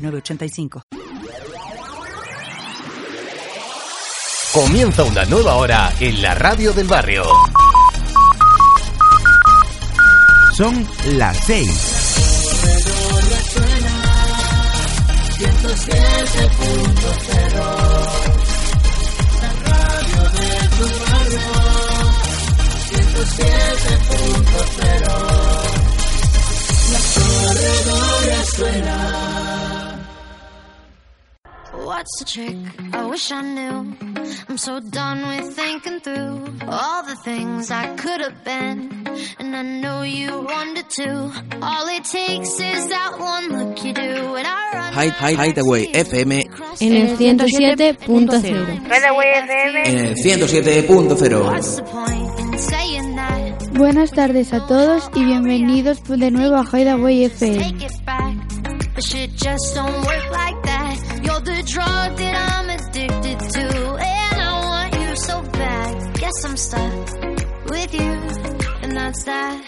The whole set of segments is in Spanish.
906985. Comienza una nueva hora en la radio del barrio. Son las seis. What's the trick? I wish I knew. I'm so done with thinking through all the things I could have been. And I know you wanted to. All it takes is that one look you do. And I run. Hide- Hide- Hideaway FM en el 107.0. en el 107.0. What's the point in saying that? Buenas tardes a todos y bienvenidos de nuevo a Hideaway FM. Take it back. But shit just don't work like that. You're the drug that I'm addicted to. And I want you so bad. Guess I'm stuck with you. And that's that.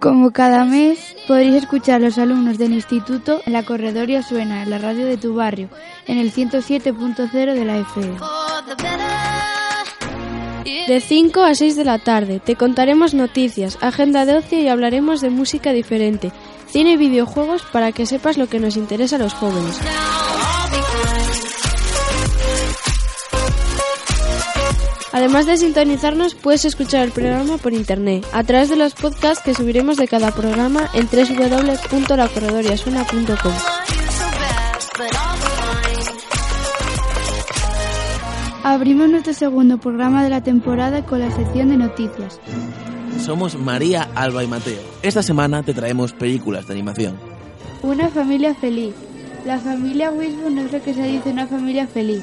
Como cada mes, podréis escuchar a los alumnos del instituto en la Corredoria Suena, en la radio de tu barrio, en el 107.0 de la FM. De 5 a 6 de la tarde te contaremos noticias, agenda de ocio y hablaremos de música diferente, cine y videojuegos para que sepas lo que nos interesa a los jóvenes. Además de sintonizarnos, puedes escuchar el programa por internet, a través de los podcasts que subiremos de cada programa en fine. Abrimos nuestro segundo programa de la temporada con la sección de noticias. Somos María, Alba y Mateo. Esta semana te traemos películas de animación. Una familia feliz. La familia Wisbon no es lo que se dice una familia feliz.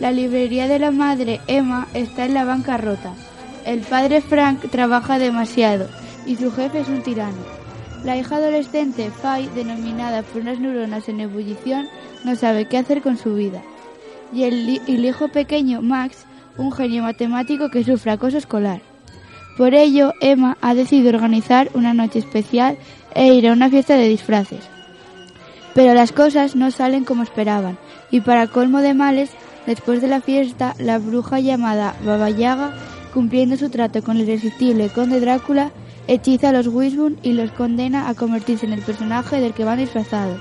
La librería de la madre, Emma, está en la bancarrota. El padre Frank trabaja demasiado y su jefe es un tirano. La hija adolescente, Fay, denominada por unas neuronas en ebullición, no sabe qué hacer con su vida. Y el hijo pequeño, Max, un genio matemático que sufre acoso escolar. Por ello, Emma ha decidido organizar una noche especial e ir a una fiesta de disfraces. Pero las cosas no salen como esperaban, y para colmo de males, después de la fiesta, la bruja llamada Baba Yaga, cumpliendo su trato con el irresistible conde Drácula, hechiza a los Wisbon y los condena a convertirse en el personaje del que van disfrazados.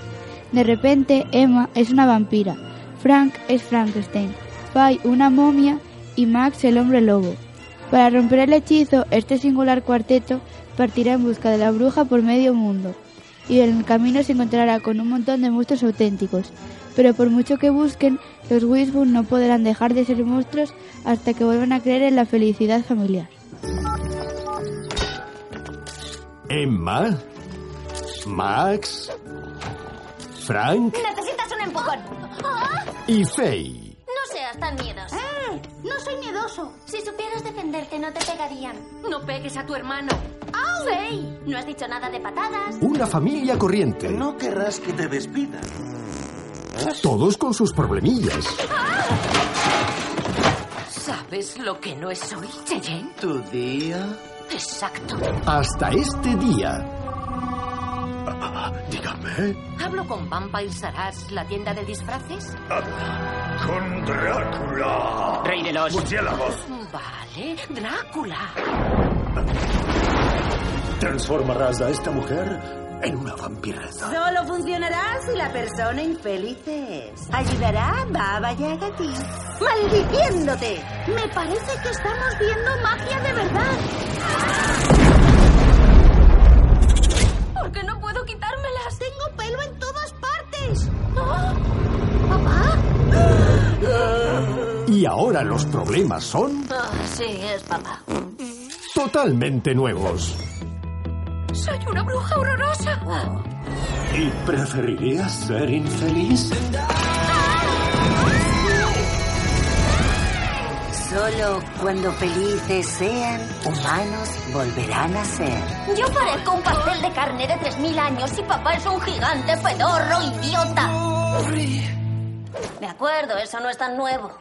De repente, Emma es una vampira, Frank es Frankenstein, Fay una momia y Max el hombre lobo. Para romper el hechizo, este singular cuarteto partirá en busca de la bruja por medio mundo y en el camino se encontrará con un montón de monstruos auténticos. Pero por mucho que busquen, los Wisbon no podrán dejar de ser monstruos hasta que vuelvan a creer en la felicidad familiar. Emma, Max, Frank Necesitas un empujón. y Faye. No seas tan miedoso. Eh, No soy miedoso. Si supieras defenderte, no te pegarían. No pegues a tu hermano. ¡Fey! No has dicho nada de patadas. Una familia corriente. No querrás que te despidan. Todos con sus problemillas. ¿Sabes lo que no es hoy, Cheyenne? ¿Tu día? Exacto. Hasta este día. Dígame. ¿Hablo con Vampire Saras, la tienda de disfraces? Con Drácula. Rey de los... Murciélagos. Vale, Drácula. Transformarás a esta mujer en una vampireza. Solo funcionará si la persona infeliz es. Ayudará a Baba Yaga a ti. ¡Maldiciéndote! Me parece que estamos viendo magia de verdad. ¿Por qué no puedo quitármelas? Tengo pelo en todas partes. ¡Oh! ¿Papá? Y ahora los problemas son Ah, sí, es papá. totalmente nuevos. Soy una bruja horrorosa. ¿Y preferirías ser infeliz? Solo cuando felices sean, humanos volverán a ser. Yo parezco un pastel de carne de 3.000 años y papá es un gigante pedorro idiota. De acuerdo, eso no es tan nuevo.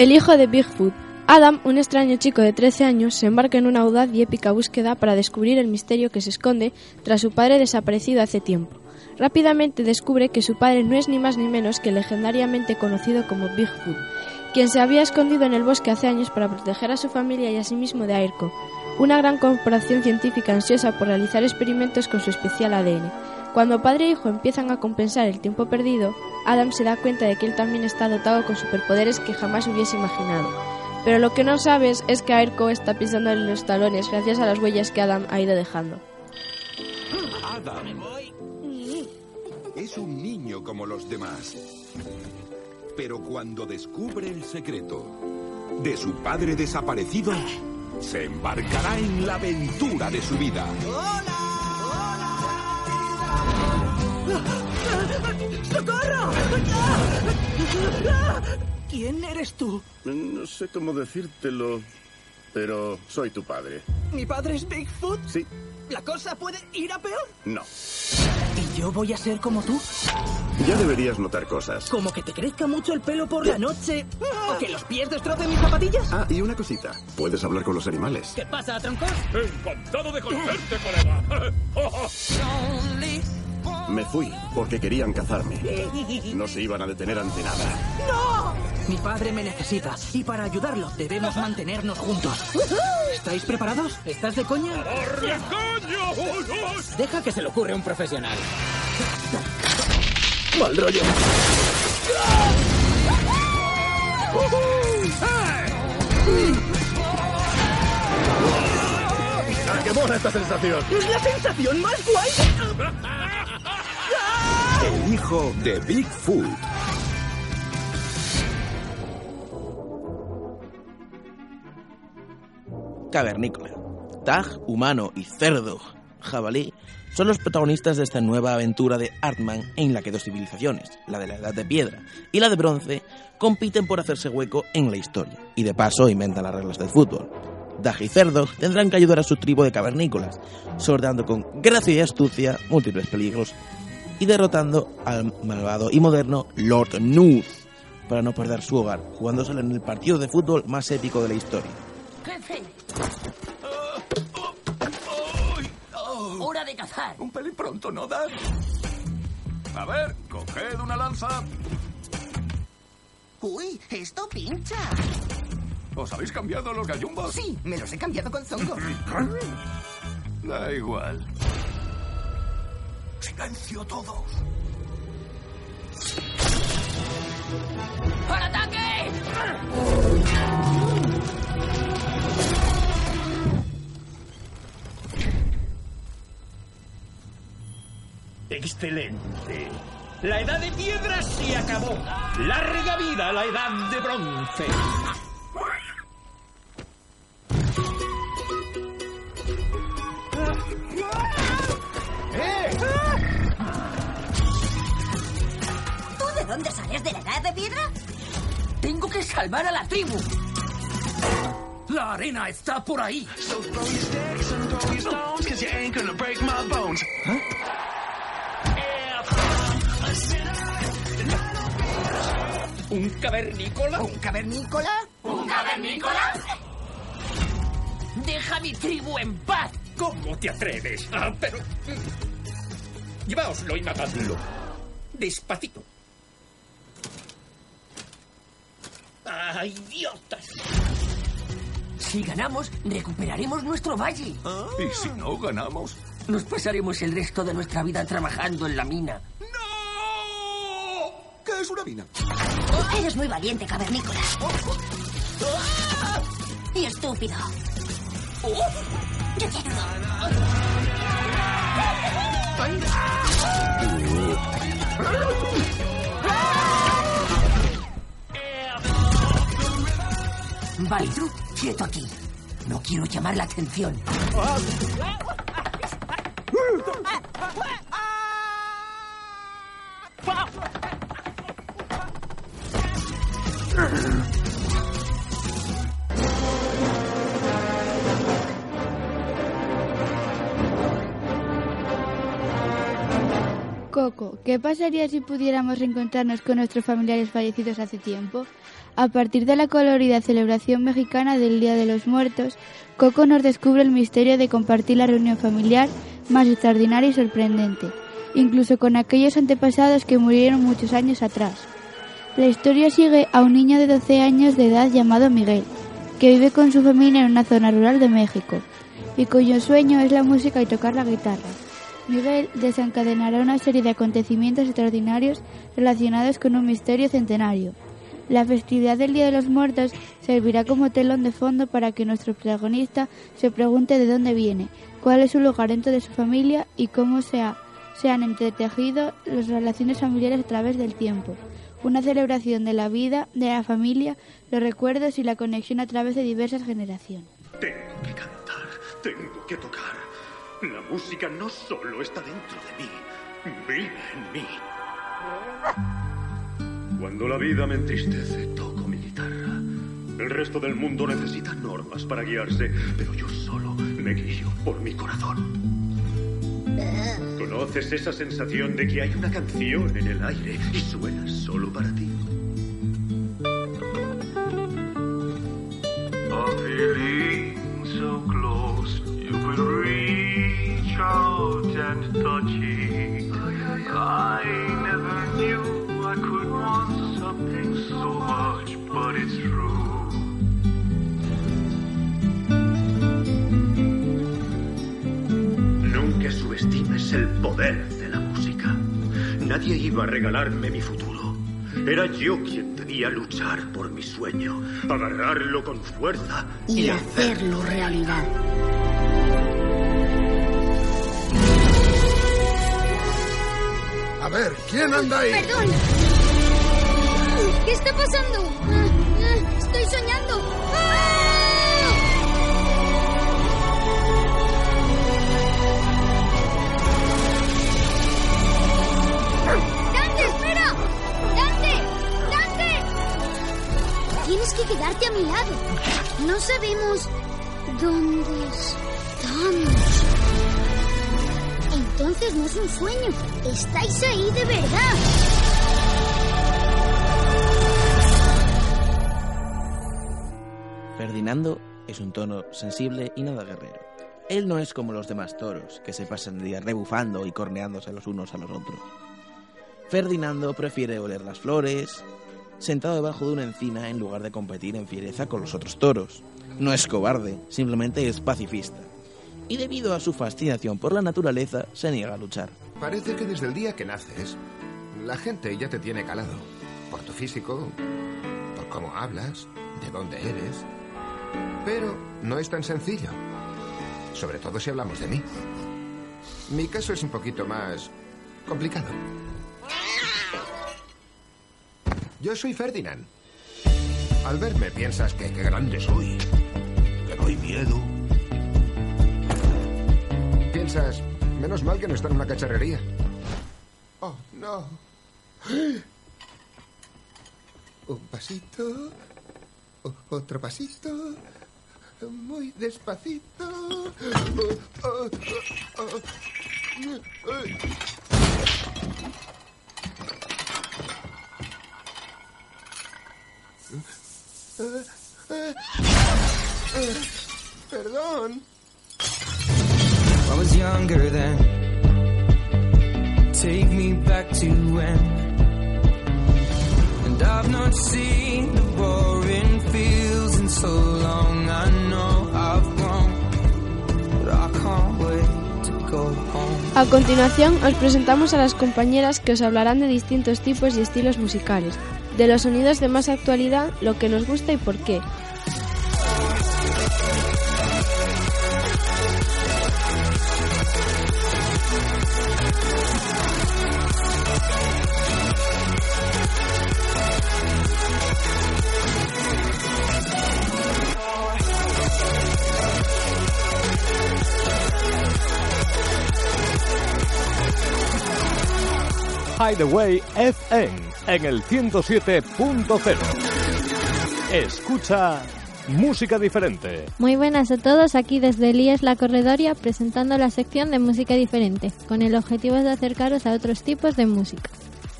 El hijo de Bigfoot. Adam, un extraño chico de 13 años, se embarca en una audaz y épica búsqueda para descubrir el misterio que se esconde tras su padre desaparecido hace tiempo. Rápidamente descubre que su padre no es ni más ni menos que legendariamente conocido como Bigfoot, quien se había escondido en el bosque hace años para proteger a su familia y a sí mismo de Airco, una gran corporación científica ansiosa por realizar experimentos con su especial ADN. Cuando padre e hijo empiezan a compensar el tiempo perdido, Adam se da cuenta de que él también está dotado con superpoderes que jamás hubiese imaginado. Pero lo que no sabes es que Airco está pisando en los talones gracias a las huellas que Adam ha ido dejando. Adam es un niño como los demás. Pero cuando descubre el secreto de su padre desaparecido, se embarcará en la aventura de su vida. ¡Socorro! ¿Quién eres tú? No sé cómo decírtelo, pero soy tu padre. ¿Mi padre es Bigfoot? Sí. ¿La cosa puede ir a peor? No. ¿Y yo voy a ser como tú? Ya deberías notar cosas. ¿Como que te crezca mucho el pelo por la noche? ¿O que los pies destrocen mis zapatillas? Ah, y una cosita. Puedes hablar con los animales. ¿Qué pasa, troncos? Encantado de conocerte, colega. Me fui porque querían cazarme. No se iban a detener ante nada. ¡No! Mi padre me necesita y para ayudarlo debemos mantenernos juntos. ¿Estáis preparados? ¿Estás de coña? ¡Darle coño! Deja que se le ocurre a un profesional. Mal rollo. ¡Ah, qué mola esta sensación! ¡Es la sensación más guay! El hijo de Bigfoot. Cavernícola. Tag, humano y cerdo, jabalí, son los protagonistas de esta nueva aventura de Artman en la que dos civilizaciones, la de la Edad de Piedra y la de Bronce, compiten por hacerse hueco en la historia y de paso inventan las reglas del fútbol. Dag y Cerdo tendrán que ayudar a su tribu de cavernícolas, sorteando con gracia y astucia múltiples peligros y derrotando al malvado y moderno Lord Nuth para no perder su hogar, jugándoselo en el partido de fútbol más épico de la historia. ¡Jefe! ¡Hora de cazar! Un pelín pronto, ¿no, Dad? A ver, coged una lanza. Uy, esto pincha. ¿Os habéis cambiado los gallumbos? Sí, me los he cambiado con zongo. Da igual. Silencio todos. ¡Al ataque! Excelente. La edad de piedra se acabó. Larga vida a la edad de bronce. De piedra? Tengo que salvar a la tribu. La arena está por ahí. ¿Un cavernícola? ¿Un cavernícola? ¿Un cavernícola? ¡Deja mi tribu en paz! ¿Cómo te atreves? Ah, pero... Lleváoslo y matadlo. Despacito. ¡Ah, idiotas! Si ganamos, recuperaremos nuestro valle. ¿Y si no ganamos? Nos pasaremos el resto de nuestra vida trabajando en la mina. ¿Qué es una mina? Eres muy valiente, cavernícola. Y estúpido. Yo ayudo. Vale, quieto aquí. No quiero llamar la atención. ¿Qué pasaría si pudiéramos reencontrarnos con nuestros familiares fallecidos hace tiempo? A partir de la colorida celebración mexicana del Día de los Muertos, Coco nos descubre el misterio de compartir la reunión familiar más extraordinaria y sorprendente, incluso con aquellos antepasados que murieron muchos años atrás. La historia sigue a un niño de 12 años de edad llamado Miguel, que vive con su familia en una zona rural de México, y cuyo sueño es la música y tocar la guitarra. Miguel desencadenará una serie de acontecimientos extraordinarios relacionados con un misterio centenario. La festividad del Día de los Muertos servirá como telón de fondo para que nuestro protagonista se pregunte de dónde viene, cuál es su lugar dentro de su familia y cómo se, se han entretejido las relaciones familiares a través del tiempo. Una celebración de la vida, de la familia, los recuerdos y la conexión a través de diversas generaciones. Tengo que cantar, tengo que tocar. La música no solo está dentro de mí, vive en mí. Cuando la vida me entristece, toco mi guitarra. El resto del mundo necesita normas para guiarse, pero yo solo me guío por mi corazón. ¿Conoces esa sensación de que hay una canción en el aire y suena solo para ti? So close, you could reach out and touch it. I never knew I could want something so much, but it's true. Nunca subestimes el poder de la música. Nadie iba a regalarme mi futuro. Era yo quien debía luchar por mi sueño, agarrarlo con fuerza Y hacerlo realidad. Ver, ¿quién anda ahí? Perdón. ¿Qué está pasando? Estoy soñando. ¡Dante, espera! ¡Dante! ¡Dante! Tienes que quedarte a mi lado. No sabemos dónde estamos. Entonces no es un sueño. Estáis ahí de verdad. Ferdinando es un tono sensible y nada guerrero. Él no es como los demás toros, que se pasan el día rebufando y corneándose los unos a los otros. Ferdinando prefiere oler las flores, sentado debajo de una encina en lugar de competir en fiereza con los otros toros. No es cobarde, simplemente es pacifista. Y debido a su fascinación por la naturaleza, se niega a luchar. Parece que desde el día que naces, la gente ya te tiene calado. Por tu físico, por cómo hablas, de dónde eres. Pero no es tan sencillo. Sobre todo si hablamos de mí. Mi caso es un poquito más complicado. Yo soy Ferdinand. Al verme piensas que qué grande soy, que doy miedo. Menos mal que no está en una cacharrería. Oh, no. Un pasito, otro pasito, muy despacito. Perdón. Take me back to when. I've not seen the fields so long. I know I've A continuación os presentamos a las compañeras que os hablarán de distintos tipos y estilos musicales, de los sonidos de más actualidad, lo que nos gusta y por qué. Hideaway FM en el 107.0. Escucha música diferente. Muy buenas a todos, aquí desde Elías La Corredoria presentando la sección de música diferente, con el objetivo de acercaros a otros tipos de música.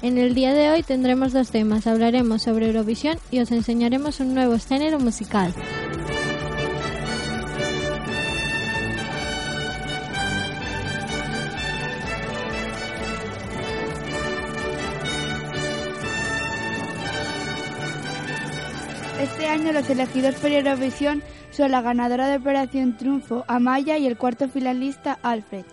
En el día de hoy tendremos dos temas, hablaremos sobre Eurovisión y os enseñaremos un nuevo género musical. Los elegidos por Eurovisión son la ganadora de Operación Triunfo, Amaya, y el cuarto finalista, Alfred.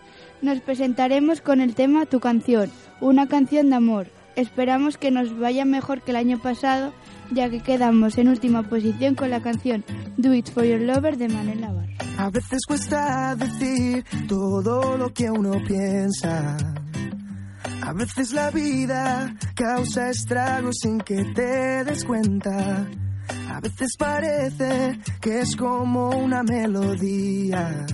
Nos presentaremos con el tema Tu canción, una canción de amor. Esperamos que nos vaya mejor que el año pasado, ya que quedamos en última posición con la canción Do It For Your Lover de Manel Navarro. A veces cuesta decir todo lo que uno piensa. A veces la vida causa estragos sin que te des cuenta. A veces parece que es como una melodía.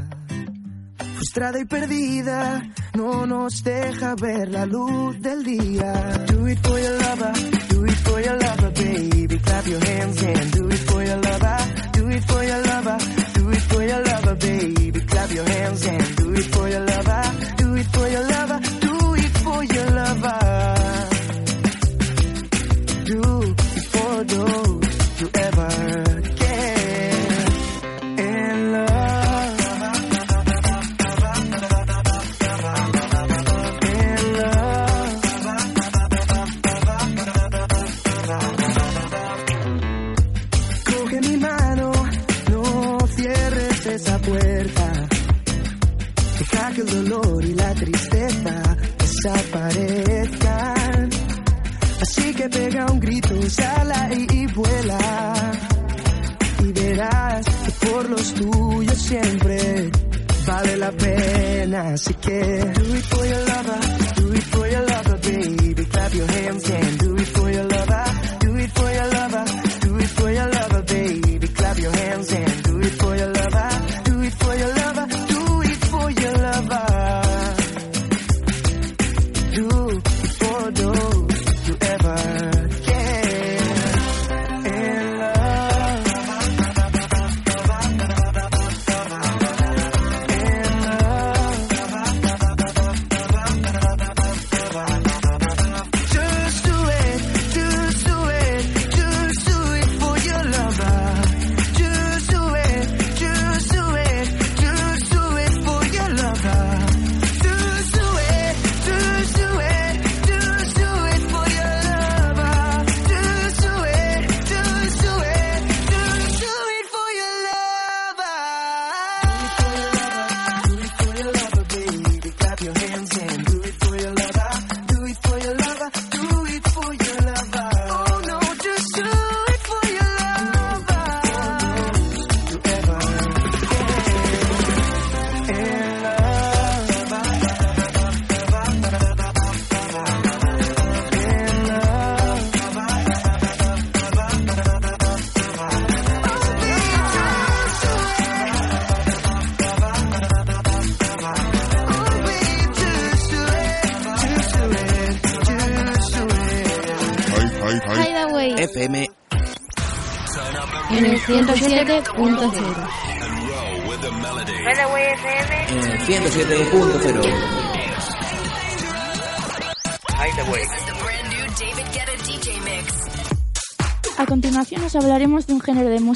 Frustrada y perdida, no nos deja ver la luz del día. Do it for your lover, do it for your lover, baby. Clap your hands and do it for your lover. Do it for your lover, do it for your lover, baby. Clap your hands and do it for your lover. Los siempre vale la pena. Así que do it for your lover, do it for your lover, baby. Clap your hands and do it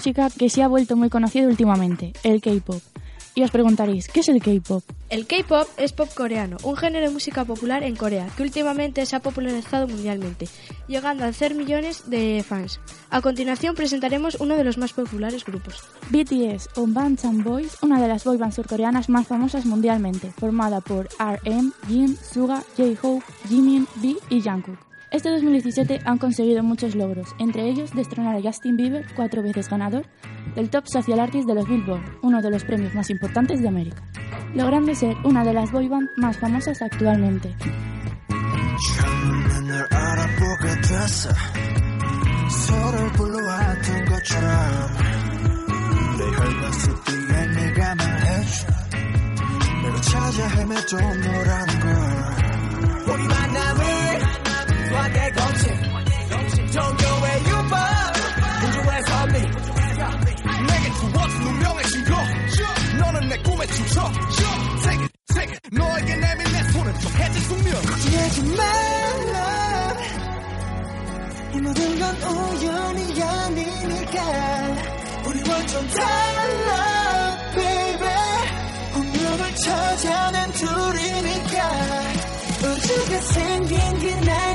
música que se ha vuelto muy conocido últimamente, el K-pop. Y os preguntaréis, ¿qué es el K-pop? El K-pop es pop coreano, un género de música popular en Corea que últimamente se ha popularizado mundialmente, llegando a hacer millones de fans. A continuación presentaremos uno de los más populares grupos. BTS o Bangtan Boys, una de las boybands surcoreanas más famosas mundialmente, formada por RM, Jin, Suga, J-Hope, Jimin, V y Jungkook. Este 2017 han conseguido muchos logros, entre ellos destronar a Justin Bieber, cuatro veces ganador, del Top Social Artist de los Billboard, uno de los premios más importantes de América, logrando ser una de las boyband más famosas actualmente. 수학의 공식 종교의 유법. 우주의 선미 내게 주어진 운명의 신고. 너는 내 꿈의 세계 너에게 내밀 내 손은 좀 해질 숙명. 걱정하지 말라. 이 모든 건 우연이 아니니까. 우리 완전 달라 baby. 운명을 찾아낸 둘이니까. 우주가 생긴 그날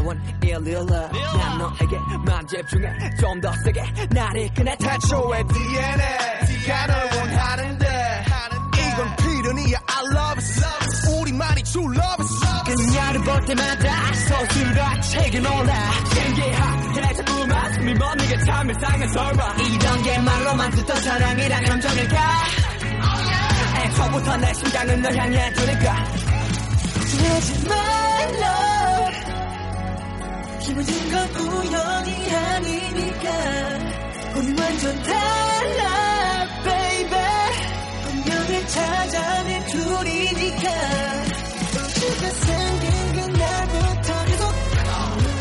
I want it real love 난 너에게 만 집중해. 좀 더 세게. 나를 이끄네 태초의 DNA 네가 널 원하는데. 이건 필연이야. I love it. 우리만이 true love it. 그녀를 볼 때마다 서술과 책에 놀라. 신기하게 자꾸만 숨이 멎는 참 이상한 설마. 이런 게 말로만 듣던 사랑이란 감정일까? 애초부터 내 심장은 널 향해 두니까. 하지 말라 이 모든 건 우연이 아니니까. 우리 완전 달라 baby. 운명을 찾아낸 둘이니까. 우주가 생긴 그날부터 계속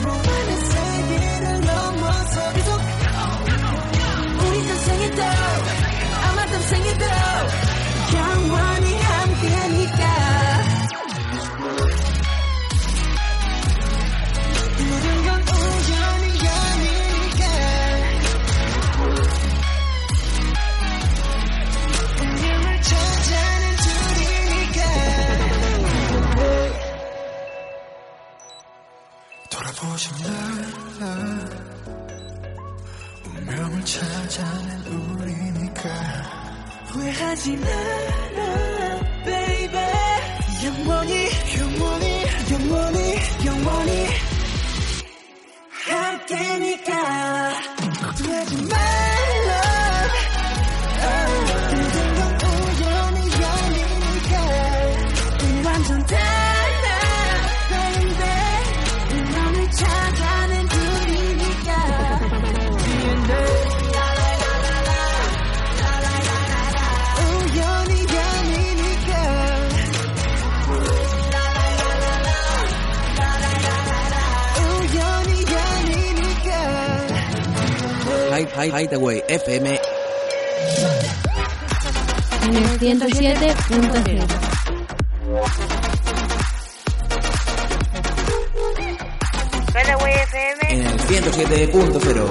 모아낸 세계를 넘어서 계속 우리 전생에도 아마 땀생에도 영원 보지 말라 운명을 찾아낸 우리니까. 후회하지 마라 baby. 영원히 영원히 영원히 영원히. 함께니까. 걱정하지 말라 Hideaway FM en el 107.0. en el 107.0.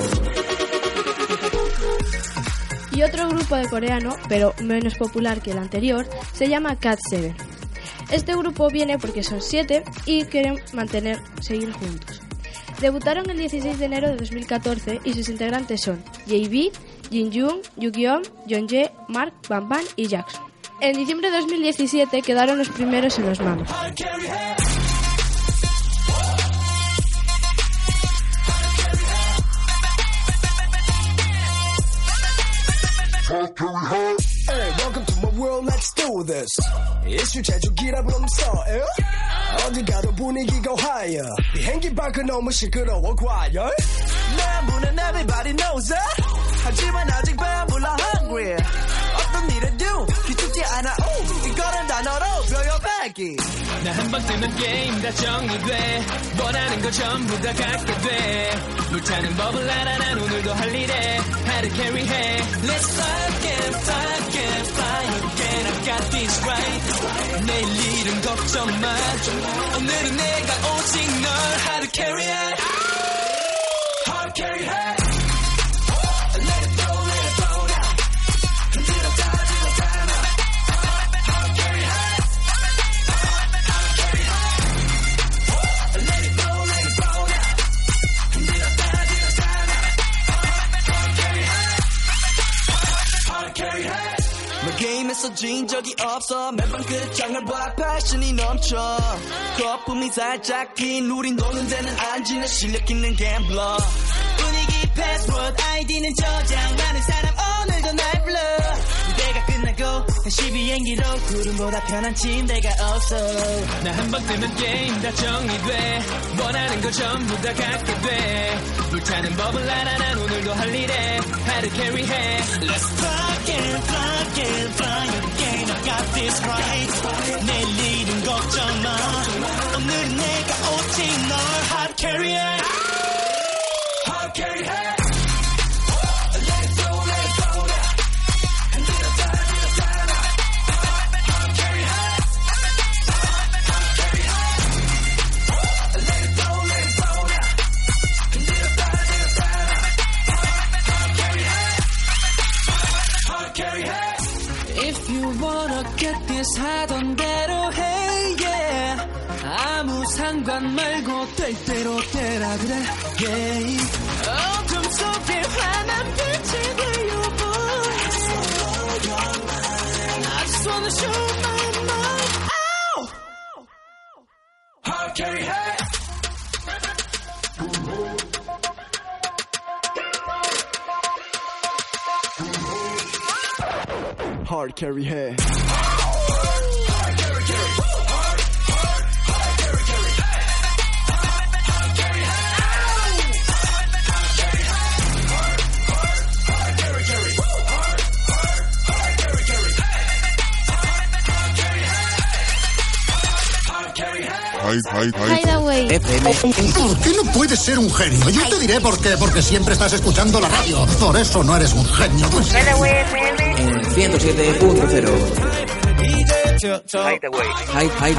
Y otro grupo de coreano, pero menos popular que el anterior, se llama Cat 7. Este grupo viene porque son siete y quieren mantener, seguir juntos. Debutaron el 16 de enero de 2014 y sus integrantes son JB, Jin Jung, Yu-Gi-Oh, Yeonjae, Mark, Bam Bam y Jackson. En diciembre de 2017 quedaron los primeros en los manos. world, let's do this. 이슈 제조기라 부르면서 에? 어디 가도 분위기가 higher. 비행기 밖은 너무 시끄러워 과열. 내 문은 everybody knows it. 하지만 아직 배불러 hungry 어떤 일에도 기죽지 않아 오 이거는 단어로 표현하기 나한번 뜨면 게임 다 정리돼. 원하는 거 전부 다 갖게 돼. 불타는 법을 알아 난 오늘도 할 일에. 하루 캐리해 Let's fly and fly and fly again I got this right. 내일 일은 걱정 마. 오늘은 내가 오직 널. 하루 캐리해 하루 캐리해 없어. 매번 끝장을 봐. 패션이 넘쳐. 거품이 살짝 튄 우린 노는 데는 안 지는 실력 있는 갬블러. 분위기 패스워드 아이디는 저장 많은 사람. 오늘도 날 불러 다시 비행기로 구름보다 편한 침대가 없어. 나 한 번 뜨면 게임 다 정리돼. 원하는 거 전부 다 갖게 돼. 불타는 법을 알아 난 오늘도 할 일에. 하루 캐리해 Let's fly and fly and fly again I got this right. 내일 일은 걱정 마. 오늘은 내가 오직 널. 하루 캐리해 하루 캐리해 말고 될 대로 되라 그래 yeah 어둠 속에 환한 빛이 되어보 I just wanna show my mind Ow! Hard carry hey hard carry 해 Hideaway. ¿Por qué no puedes ser un genio? Yo te diré por qué. Porque siempre estás escuchando la radio. Por eso no eres un genio. Pues... En el 107.0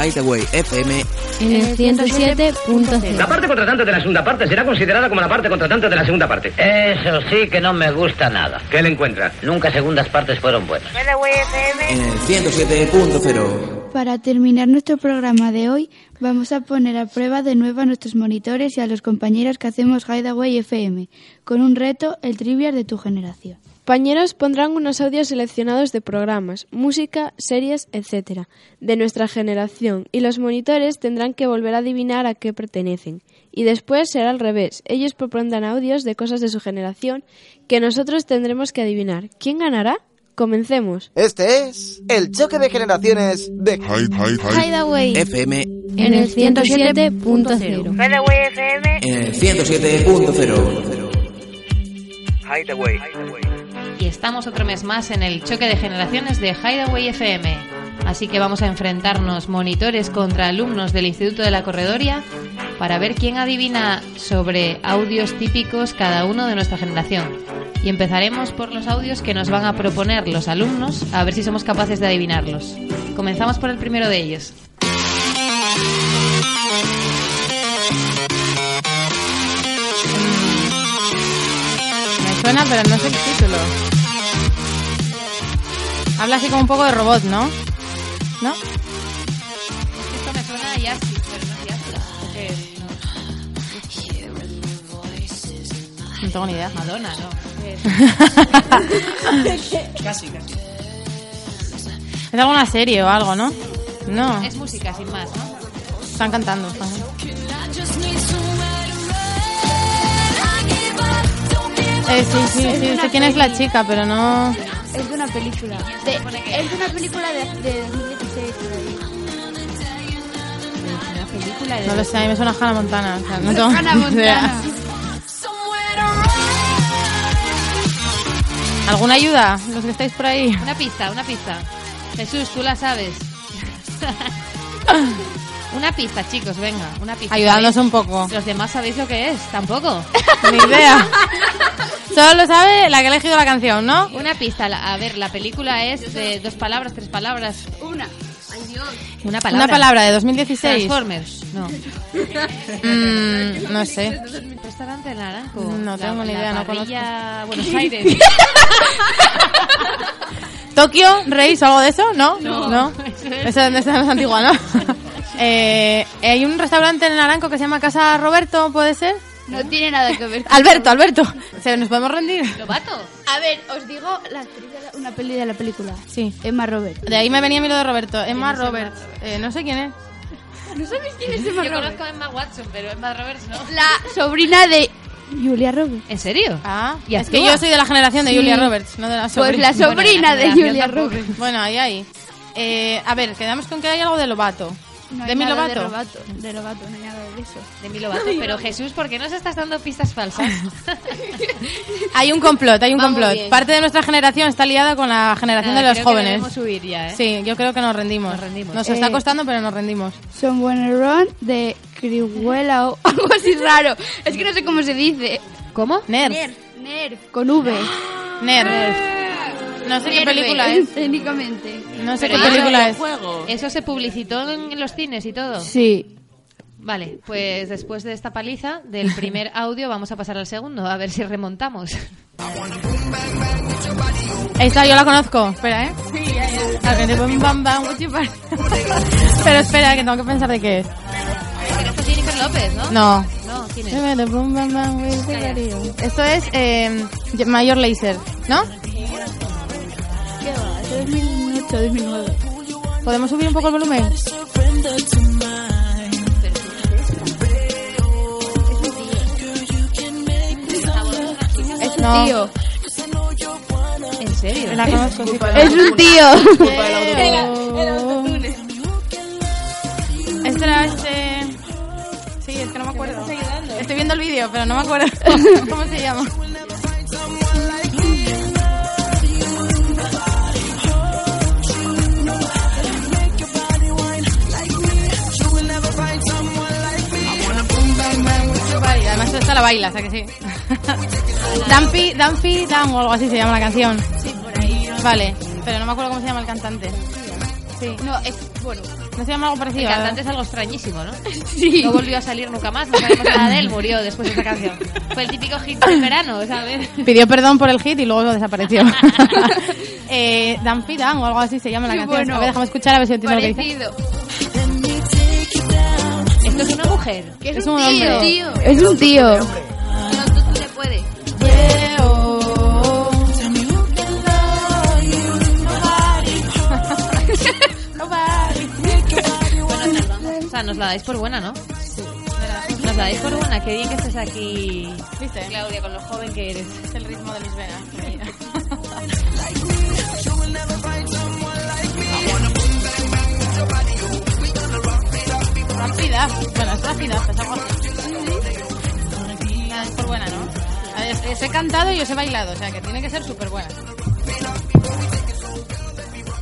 Hideaway FM En el 107.0. La parte contratante de la segunda parte será considerada como la parte contratante de la segunda parte. Eso sí que no me gusta nada. ¿Qué le encuentra? Nunca segundas partes fueron buenas. En el 107.0 Para terminar nuestro programa de hoy, vamos a poner a prueba de nuevo a nuestros monitores y a los compañeros que hacemos Hideaway FM, con un reto, el trivial de tu generación. Compañeros pondrán unos audios seleccionados de programas, música, series, etc., de nuestra generación, y los monitores tendrán que volver a adivinar a qué pertenecen. Y después será al revés. Ellos propondrán audios de cosas de su generación que nosotros tendremos que adivinar. ¿Quién ganará? Comencemos. Este es el choque de generaciones de Hideaway FM en el 107.0. Hideaway FM. en el 107.0 Hideaway. Y estamos otro mes más en el choque de generaciones de Hideaway FM. Así que vamos a enfrentarnos monitores contra alumnos del Instituto de la Corredoria para ver quién adivina sobre audios típicos cada uno de nuestra generación. Y empezaremos por los audios que nos van a proponer los alumnos, a ver si somos capaces de adivinarlos. Comenzamos por el primero de ellos. Me suena, pero no sé el título. Habla así como un poco de robot, ¿no? ¿No? Esto me suena a Yassi, pero no es Yassi. Eh, no. No tengo ni idea. Madonna, ¿no? Casi, casi. Es alguna serie o algo, ¿no? No. Es música, sin más, ¿no? Están cantando. están- Eh, sí, sí, sí, sé una quién es la chica, pero no... Es de una película. De- es de una película de, de 2016. por ahí. Una película de... No lo sé, a mí me suena Hannah Montana. o sea, no tengo Hannah. Montana. ¿Alguna ayuda? Los que estáis por ahí. Una pista, una pista. Jesús, tú la sabes. una pista, chicos, venga, una pista. Ayudadnos ¿Sabéis? un poco. Los demás sabéis lo que es, tampoco. Ni idea. Solo lo sabe la que ha elegido la canción, ¿no? Una pista, a ver, la película es de dos palabras, tres palabras. Una. Palabra. Una palabra de 2016. Transformers, no. Mm, no sé. Restaurante Naranjo. No La- tengo ni idea, no parrilla Buenos Aires. ¿Tokio, Reis o algo de eso? ¿No? No. Eso es más antigua, ¿no? Eh, hay un restaurante en Naranco que se llama Casa Roberto, ¿puede ser? No tiene nada que ver. con- Alberto, Alberto. ¿Se- ¿Nos podemos rendir? ¿Lobato? A ver, os digo la actriz de la- una peli de la película. Sí. Emma Robert. De ahí me venía a mí lo de Roberto. Emma es Emma Robert. Eh, no sé quién es. ¿No sabéis quién es Emma Yo Robert? conozco a Emma Watson, pero Emma Roberts no. La sobrina de Julia Roberts. ¿En serio? Ah, ¿Y es que actúa? yo soy de la generación de Sí. Julia Roberts, no de la Pues sobrina. la sobrina de generación Julia tampoco. Roberts. Bueno, ahí, ahí. Eh, a ver, quedamos con que hay algo de Lobato. No hay ¿De mi nada Lobato? De Lobato, de Lobato, no hay nada de eso. De mi Lobato. Pero Jesús, ¿por qué nos estás dando pistas falsas? Hay un complot, hay un Vamos complot. bien. Parte de nuestra generación está liada con la generación Nada, de los creo que jóvenes. debemos huir ya, ¿eh? Sí, yo creo que nos rendimos. Nos rendimos. Nos está Eh, costando, pero nos rendimos. Someone Run de Crihuela o algo así raro. Es que no sé cómo se dice. ¿Cómo? Nerf. Nerf. Nerf. Con V. Nerf. No sé qué película es. Técnicamente. No sé qué película es. ¿Eso se publicitó en los cines y todo? Sí. Vale, pues después de esta paliza del primer audio vamos a pasar al segundo, a ver si remontamos. Esta yo la conozco. Espera, ¿eh? Sí, ya, ya. Pero espera, que tengo que pensar de qué es. Pero esto es Jennifer López, ¿no? No. No, ¿quién es? Esto es eh, Mayor Laser, ¿no? ¿Qué va? Es 2008, 2009. ¿Podemos subir un poco el volumen? Es un No. tío. ¿En serio? La conozco, sí, pero- Es un tío. Este era este... Sí, es que no me acuerdo. Estoy viendo el vídeo, pero no me acuerdo cómo se llama. Esta la baila, o sea que sí. Dumpy, Dumpy Down o algo así se llama la canción. Sí, por ahí. Vale, pero no me acuerdo cómo se llama el cantante. Sí. No, es bueno. ¿No se llama algo El parecido? cantante es algo extrañísimo, ¿no? Sí. No volvió a salir nunca más, no sabemos nada de él, murió después de esta canción. Fue el típico hit del verano, ¿sabes? Pidió perdón por el hit y luego desapareció. eh, Dumpy Down o algo así se llama la Qué canción. bueno. A ver, déjame escuchar a ver si entiendo lo que dice. Esto es una mujer. Que es, Es un, un tío. hombre. Es un tío. No, tú, tú le puedes. O sea, nos la dais por buena, ¿no? Sí. Nos la dais por buena. Qué bien que estés aquí, ¿Viste? Claudia, con lo joven que eres. Es el ritmo de mis venas. Rápida. Bueno, es rápida, es algo así. Nada, es por buena, ¿no? A ver, os he cantado y os he bailado, o sea que tiene que ser súper buena.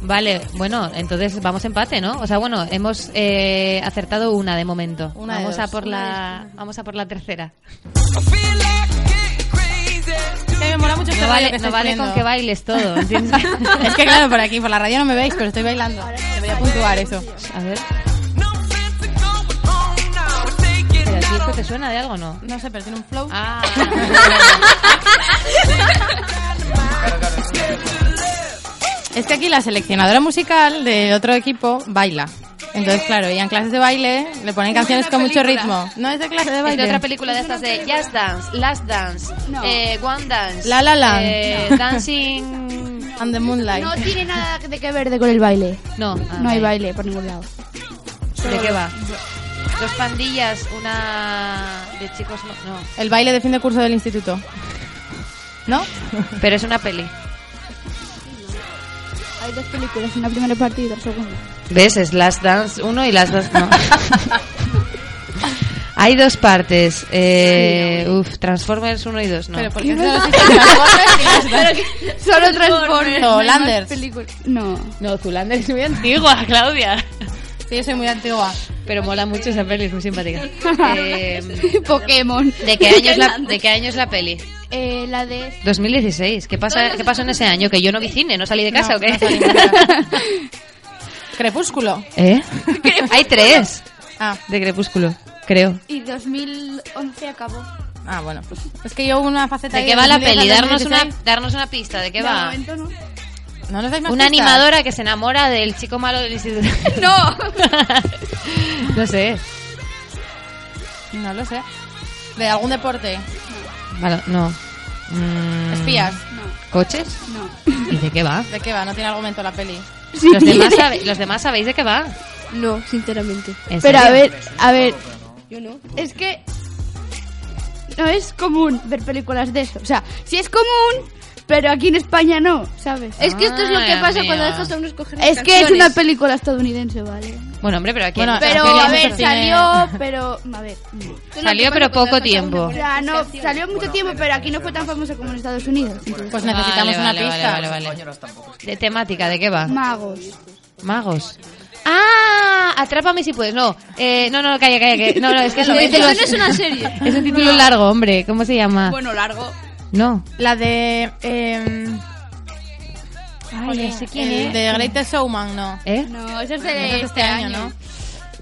Vale, bueno, entonces vamos empate, ¿no? O sea, bueno, hemos eh, acertado una de momento. Una de vamos a por la vamos a por la tercera. Me mola mucho este No vale, que no estáis vale con que bailes todo, es que claro, por aquí, por la radio no me veis, pero estoy bailando. Debería puntuar eso. A ver. Te suena de algo, o ¿no? No sé, pero tiene un flow. Ah. Es que aquí la seleccionadora musical del otro equipo baila. Entonces, claro, y en clases de baile le ponen canciones con mucho ritmo. No es de clase de Es baile. de otra película de estas de Just Dance, Last Dance, No. eh, One Dance, La La Land. eh, Dancing... And the Moonlight. No tiene nada de que ver de con el baile. No, ah, No hay baile por ningún lado. ¿De qué va? Dos pandillas, una de chicos... No, no. El baile de fin de curso del instituto. ¿No? pero es una peli. Hay dos películas, una primera parte y otra segunda. ¿Ves? Es Last Dance 1 y Last Dance... No. Hay dos partes. Eh, uf, Transformers 1 y 2, no. Pero ¿por qué solo Transformers dos? Solo Transformers. Landers. No. No, Zulander es muy antigua, Claudia. Sí, yo soy muy antigua. Pero mola mucho esa peli, es muy simpática. Eh, Pokémon. ¿de, qué año es la, ¿De qué año es la peli? Eh, la de... 2016. ¿Qué, pasa, ¿Qué pasó en ese año? ¿Que yo no vi cine? ¿No salí de casa No, o qué? no. Crepúsculo. ¿Eh? Hay tres Ah, de Crepúsculo, creo. Y 2011 acabó. ah, bueno. Pues es que yo hubo una faceta ¿De qué va la 2010 peli? Darnos una, 2016. darnos una pista, ¿de qué De va? momento no. No nos dais más Una pistas? animadora que se enamora del chico malo del instituto. No. no sé. No lo sé. ¿De algún deporte? Vale, no. Mm, ¿Espías? ¿Coches? No. ¿Y de qué va? ¿De qué va? No tiene argumento la peli. ¿Los, demás sabe- ¿Los demás sabéis de qué va? No, sinceramente. ¿En Pero a ver, a ver. Yo no. Es que no es común ver películas de eso. O sea, sí es común, pero aquí en España no, ¿sabes? Es que esto es lo que Ay, pasa amiga. cuando dejas a uno escoger Es que es una canciones. película estadounidense, ¿vale? Bueno, hombre, pero aquí Bueno, Pero, Aquí a ver, salió, pero... A ver. salió, pero poco tiempo. O sea, no, salió mucho tiempo, pero aquí no fue tan famosa como en Estados Unidos. Entonces, Pues necesitamos Vale, una vale, pista. Vale, vale, vale. De temática, ¿de qué va? magos. Magos. ¡Ah! Atrápame si puedes. No, eh, no, no, calla, calla. Que, no, no, es que es un Eso título. no es una serie. Es un título largo, hombre. ¿Cómo se llama? Bueno, largo. No. La de... Eh, Ay, ya sé quién es. de Greatest Showman, no. ¿Eh? No, eso es de es este año, ¿no?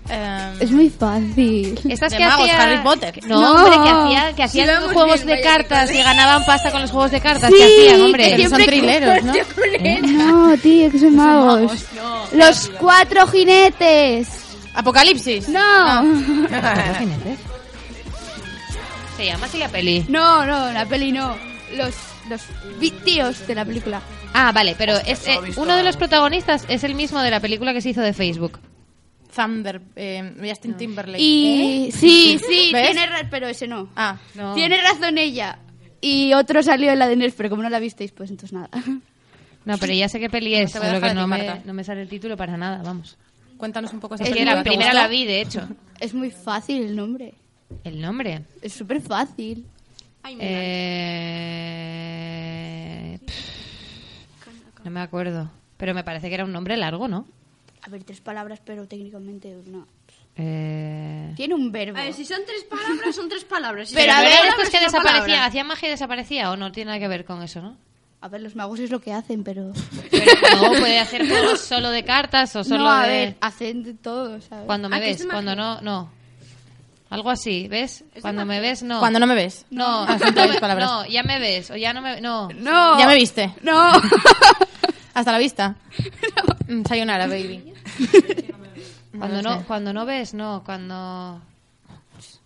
Eh, Es muy fácil. Estas De que magos, hacía... Harry Potter. No, No. hombre, que hacía, que Sí, hacían vamos juegos bien, de cartas que y ganaban pasta con los juegos de cartas. Sí, que hacían, que hombre? Son siempre trileros, ¿no? No, tío, que son magos. Los cuatro jinetes. Apocalipsis. No. ¿Cuatro jinetes? Se llama así la peli. No, no, la peli no. Los, los tíos de la película. Ah, vale, pero es, eh, uno de los protagonistas es el mismo de la película que se hizo de Facebook. Thunder, eh, Justin Timberlake. Y sí, sí, ¿Ves? tiene ra- pero ese no. Ah, No. Tiene razón ella. Y otro salió en la de Nerf, pero como no la visteis, pues entonces nada. No, pero ya sé qué peli es, solo que no ti, me, Marta. no me sale el título para nada, vamos. cuéntanos un poco esa Es que película, la ¿te primera la vi, de hecho. Es muy fácil el nombre. El nombre. Es súper fácil. Eh... pff, No me acuerdo. Pero me parece que era un nombre largo, ¿no? A ver, tres palabras, pero técnicamente no. Eh... Tiene un verbo. A ver, si son tres palabras, son tres palabras. Si Pero a ver, después que desaparecía, palabra. hacía magia y desaparecía o no tiene nada que ver con eso, ¿no? A ver, los magos es lo que hacen, pero... Pero no, puede hacer juegos solo de cartas o solo no, a de... ver, hacen de todo, ¿sabes? Cuando me ves, cuando no, no. Algo así, ¿ves? Cuando me ves, no. Cuando no me ves. No, no, me- no, ya me ves, o ya no me... No. No. Ya me viste. No. Hasta la vista. Mm, Sayonara, baby. Cuando No no, sé. cuando no ves, no. Cuando...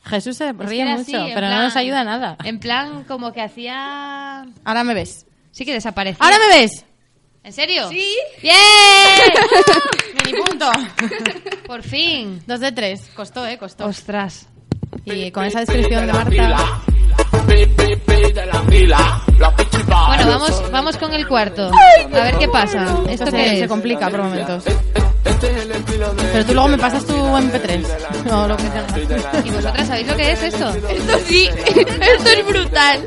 Jesús se ríe mucho, así, pero no nos ayuda nada. En plan, como que hacía... Ahora me ves. Sí que desaparecía. ¡Ahora me ves! ¿En serio? Sí. ¡Bien! Mini punto. Por fin. Dos de tres. Costó, eh, costó. Ostras. Y con esa descripción de Marta. Bueno, vamos, vamos con el cuarto. A ver qué pasa. ¿Esto Esto se, complica por momentos. Pero tú luego me pasas tu MP3. O lo que sea. ¿Y vosotras sabéis lo que es esto? Esto sí, esto es brutal.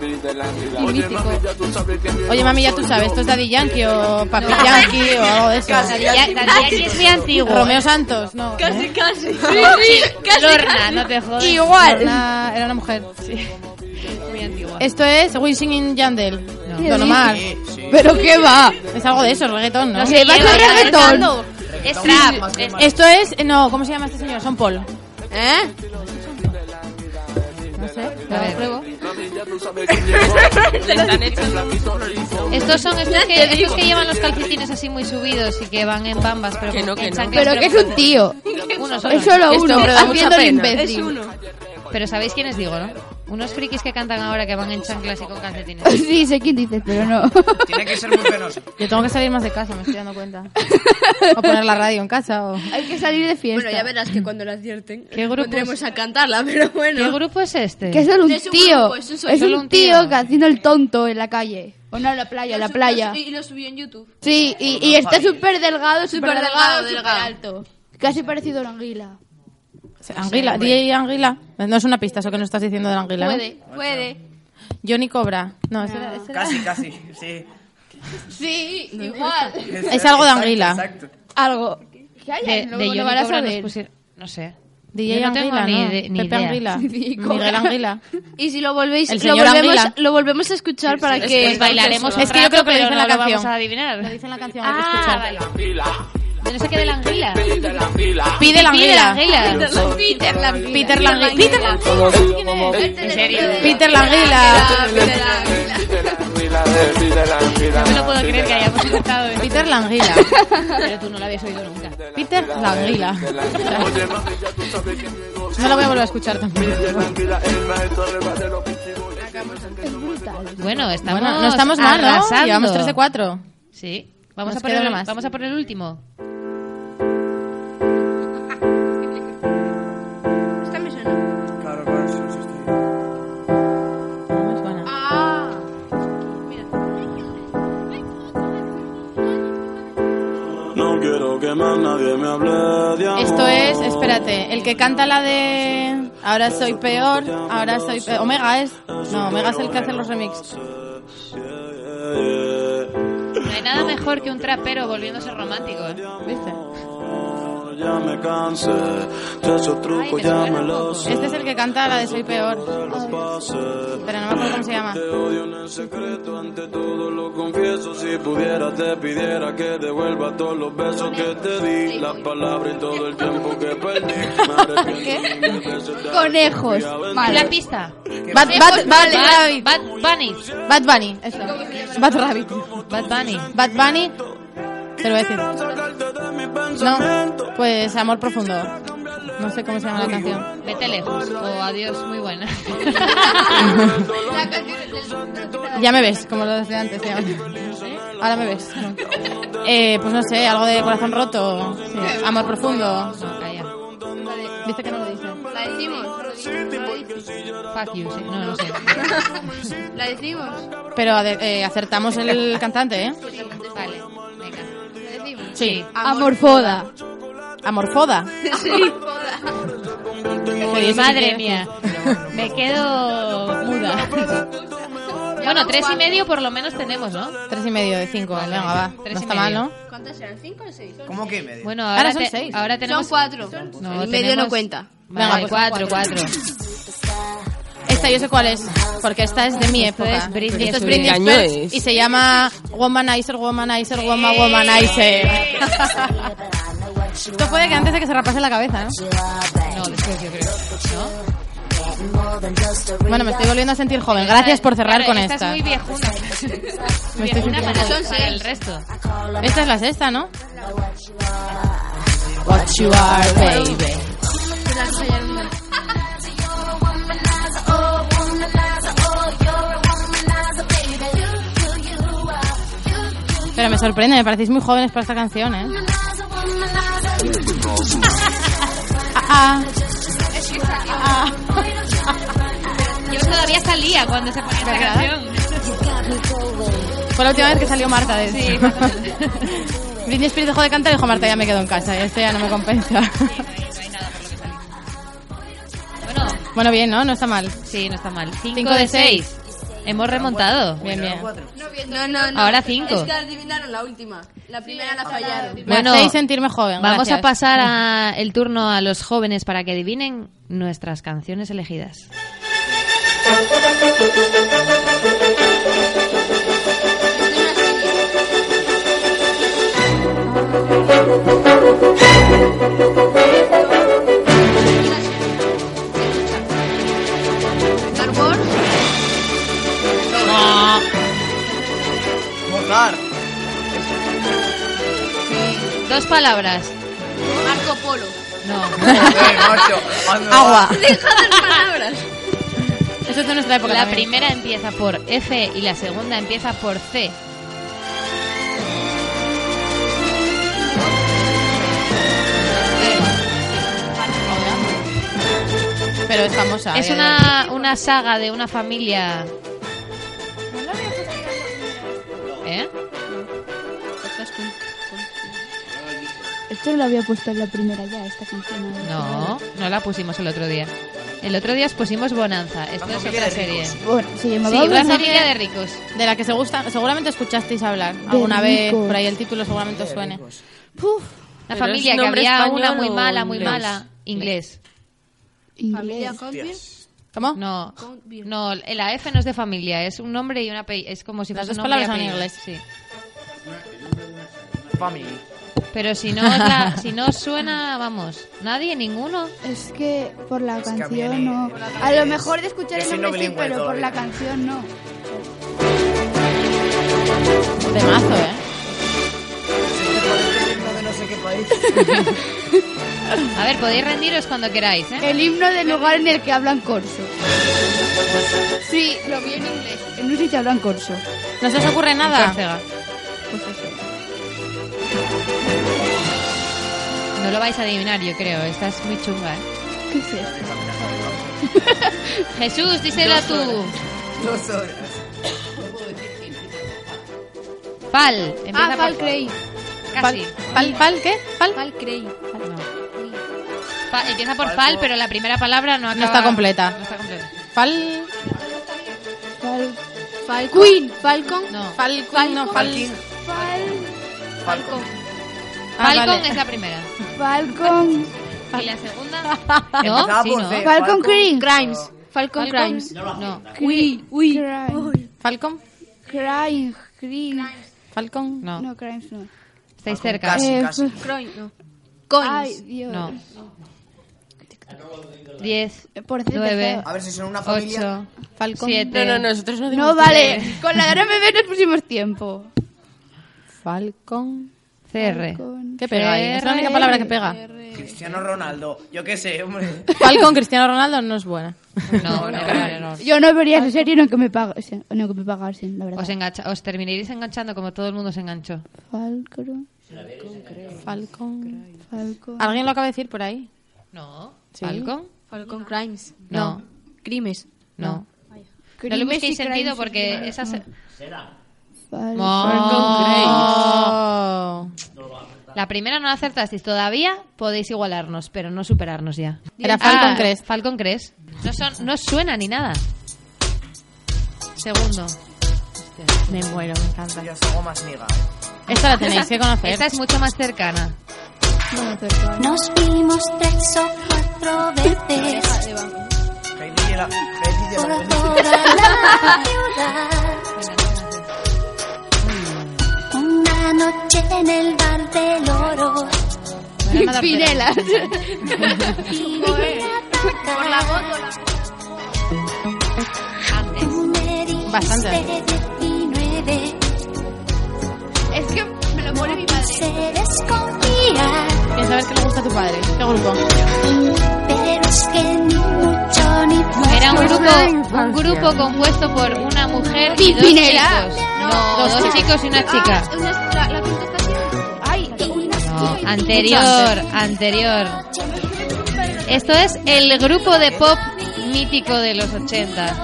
Mítico. Oye, mami, ya tú sabes, ¿esto es Daddy Yankee o Papi Yankee o algo de eso? Daddy Yan- Daddy Yankee es muy antiguo. Romeo Santos, no. Casi, casi. Sí, Sí, casi, Lorna, casi. no te jodas. Igual. Lorna era una mujer. Muy antigua. Esto es Wishing in Yandel. No. Don Omar. ¿Pero qué va? Es algo de eso, reggaetón, ¿no? No ¿Qué sé, va a lleva ser ya reggaetón? Es trap. es- Esto es, eh, no, ¿cómo se llama este señor? Son Paul. ¿Eh? No sé, A ver. lo pruebo. Estos son estos que, estos que llevan los calcetines así muy subidos y que van en bambas, pero Que no, que no. Pero que es un tío. Uno solo. Es solo uno, haciendo el imbécil. Es uno. Pero sabéis quiénes digo, ¿no? Unos frikis que cantan ahora que van en chanclas y con calcetines. Sí, sé quién dices, pero no. Tiene que ser muy penoso. Yo tengo que salir más de casa, me estoy dando cuenta. O poner la radio en casa o... Hay que salir de fiesta. Bueno, ya verás que cuando la acierten ¿Qué grupos? pondremos a cantarla, pero bueno. ¿Qué grupo es este? Que es solo un Es un tío. grupo, es un Es solo un tío tío. que haciendo el tonto en la calle. O no, en la playa, la playa. Y lo subió en YouTube. Sí, y, y está súper delgado, súper delgado, delgado, súper delgado. alto. Casi parecido a una anguila. Anguila, DJ Anguila. No es una pista eso que nos estás diciendo de la Anguila. ¿no? Puede, puede. Johnny Cobra. No, ese era- ese era- Casi, casi, sí. Sí, igual. Es algo de Anguila. Exacto. Algo. ¿Qué hay? De, Lo- de Johnny van a Cobra nos pusieron- No sé. DJ Yo no tengo Anguila, ni, ¿no? de- ni Pepe idea. Anguila. Sí, Miguel Anguila. Y si lo volvéis, lo volvemos, Anguila. lo volvemos a escuchar para que Pues bailaremos un Es que yo creo que lo dice en la no lo canción. vamos a adivinar. Lo dice en la canción, hay que Ah, vale. Yo no sé qué de la anguila. Pide la Pide la anguila. anguila. Peter la anguila. Peter la anguila. Peter la ¿En serio? Peter la anguila. No me lo puedo creer que hayamos escuchado eso. Peter la anguila. Pero tú no lo habías oído nunca. Peter la anguila. No la voy a volver a escuchar tampoco. Bueno, estamos Bueno, no estamos mal, ¿no? Llevamos 3 de 4. Sí. Vamos Nos a, más. vamos a por el último. Que más nadie me hable de amor. Esto es, espérate, el que canta la de Ahora soy peor, ahora soy peor. Omega es. No, Omega es el que hace los remix. No hay nada mejor que un trapero volviéndose romántico. ¿eh? ¿Viste? Ya me cansé de esos trucos, ya me los sé. Este es el que canta la de Soy peor. Pero no me acuerdo cómo se llama. Te odio en el secreto, ante todo lo confieso. Si pudiera, te pidiera que devuelva todos los besos que te di, las palabras y todo el tiempo que perdí. Me arrepiento mil veces de Conejos. Vale. La pista. Bad, Bad, Bad Rabbit. Bad Bunny. Bad Bunny, eso. Bad Rabbit. Bad Bunny. Bad Bunny. Te lo voy a decir. No, pues Amor Profundo. No sé cómo se llama la canción. Vete lejos. O adiós, muy buena. Ya me ves, como lo de antes. llama. Ahora me ves. No. Eh, pues no sé, algo de corazón roto. sí. Amor profundo. No, calla. ¿Viste que no lo dice? ¿La decimos? Fuck you, sí. No, no sé. ¿La decimos? Pero eh, acertamos el cantante, ¿eh? Vale. ¿La decimos? Sí. Amorfoda. Amorfoda. Sí. ¿y eso Madre mía. Me quedo muda. Bueno, tres y medio por lo menos tenemos, ¿no? Tres y medio de cinco. Venga, va. Tres no y está mal, medio. ¿no? ¿Cuántas eran? ¿Cinco o seis? ¿Cómo que medio? Bueno, Ahora ahora, son te- seis. ahora tenemos... Son cuatro. No, el medio tenemos- no cuenta. Vale, Venga, pues cuatro, cuatro. cuatro. Esta yo sé cuál es, porque esta es de mi Esto época. es Britney Esto es Spears. Britney ¿Qué año Spears es? y se llama Womanizer, Womanizer, Woman, Womanizer. Esto puede que antes de que se rapase la cabeza, ¿no? No, después yo creo. ¿No? Bueno, me estoy volviendo a sentir joven. Gracias por cerrar Claro, con esta. esta. es muy viejuna. Me estoy viejuna para, sintiendo- para el resto. Esta es la sexta, ¿no? What you are, baby. Pero me sorprende, me parecéis muy jóvenes para esta canción, ¿eh? Ah, ah. Yo todavía salía cuando se ponía esta canción. Fue la última vez que salió Marta de Sí. Britney Spears dejó de cantar y dijo Marta, ya me quedo en casa, y esto ya no me compensa. Bueno, Bueno, bien, ¿no? No está mal. sí, no está mal. Cinco, Cinco de de seis. Hemos remontado. Bien, bien. No, no, no. Ahora cinco. Es que adivinaron la última. La primera la fallaron. Me Bueno, hacéis sentirme joven. Vamos a pasar a el turno a los jóvenes para que adivinen nuestras canciones elegidas. Dos palabras. Marco Polo. No. Joder. Agua. Deja las palabras. Eso es de nuestra época La también. primera empieza por F y la segunda empieza por C. Pero es famosa. Es ya, una, una saga de una familia. ¿Eh? Esto lo había puesto en la primera ya, esta canción. No, no la pusimos el otro día. El otro día os pusimos Bonanza. Esto es familia otra serie. Sí, llamaba una familia de ricos. De la que se gusta, seguramente escuchasteis hablar alguna vez, ricos. por ahí el título seguramente os suene. Una Pero familia ¿es que había una muy mala, muy inglés? mala. Inglés. Inglés. ¿Cómo? No, no, la F no es de familia, es un nombre y una P. Es como si Las fuese dos un nombre y palabras en apellido. inglés. Sí. Family. Pero si no, os la- si no os suena, vamos, nadie, ninguno. Es que por la que a mí canción no. A lo mejor de escuchar yo el soy nombre no sí, bilingüe pero por todavía. la canción no. De mazo, ¿eh? de no sé qué país. A ver, podéis rendiros cuando queráis, ¿eh? El himno del lugar en el que hablan corso. Sí, lo vi en inglés. En un sitio hablan corso. ¿No se os ocurre nada? Pues eso. No lo vais a adivinar, yo creo. Esta es muy chunga, ¿eh? ¿Qué es esto? Jesús, díselo tú. Dos horas. Pal. Empieza Ah, por Fal Cray. Casi. ¿Pal, pal qué? ¿Pal? Fal Cray. Empieza por pal, pero la primera palabra no acaba... No está completa. No está completa. Pal... Fal... Falcon. Queen. Falcon. No. Falcon, no, fal... Fal... Falcon. Ah, Falcon vale. es la primera. Falcon. ¿Y la segunda? No, sí, no. C. Falcon Crane. Crimes. Falcon Crimes. No. Uy, uy. Crime. Falcon, Crime. Crime. Falcon. No. No, Crimes no. Estáis cerca. Casi, Eh, casi. Croin, no. Ay, Dios. No. 10, Por C 9, empezaba. A ver si son una familia. 8, Falcon. 7, No, no, nosotros no No, dimos vale. tiempo. Con la me ven nos pusimos tiempo. Falcon. CR. Con... ¿Qué pega ahí? Es la única palabra que pega. Cristiano Ronaldo. Yo qué sé, hombre. Falcon, Cristiano Ronaldo no es buena. No, no, vale, no. Yo no vería esa serie no que me pagasen, no que me pagasen, la verdad. Os, engancha- os terminaréis enganchando como todo el mundo se enganchó. Falcon. Falcon. Falcon. ¿Alguien lo acaba de decir por ahí? No. Sí. ¿Falcon? Falcon Crimes. No. Crimes. No. No le busquéis sentido crimes. porque esa se... Falcon. Oh. La primera no la acertasteis. Todavía podéis igualarnos, pero no superarnos ya. Era Falcon Ah, Crest. Falcon Crest. No, son, no suena ni nada. Segundo. Me muero, me encanta. Yo hago más niga, ¿eh? Esta la tenéis que conocer. Esta es mucho más cercana. Nos vimos tres o cuatro veces por toda la ciudad. Una noche en el bar del oro. Pinelas. Y por la dijiste Bastante. 19. Es que me lo pone mi padre. Se desconfía. ¿Quieres saber qué le gusta a tu padre? ¿Qué grupo? Pero es que ni mucho ni poco. Era un grupo, un grupo compuesto por una mujer y dos Pimpinela. chicos. No, dos chicos y una chica. Ah. Ay, No, anterior, anterior. Esto es el grupo de pop mítico de los 80.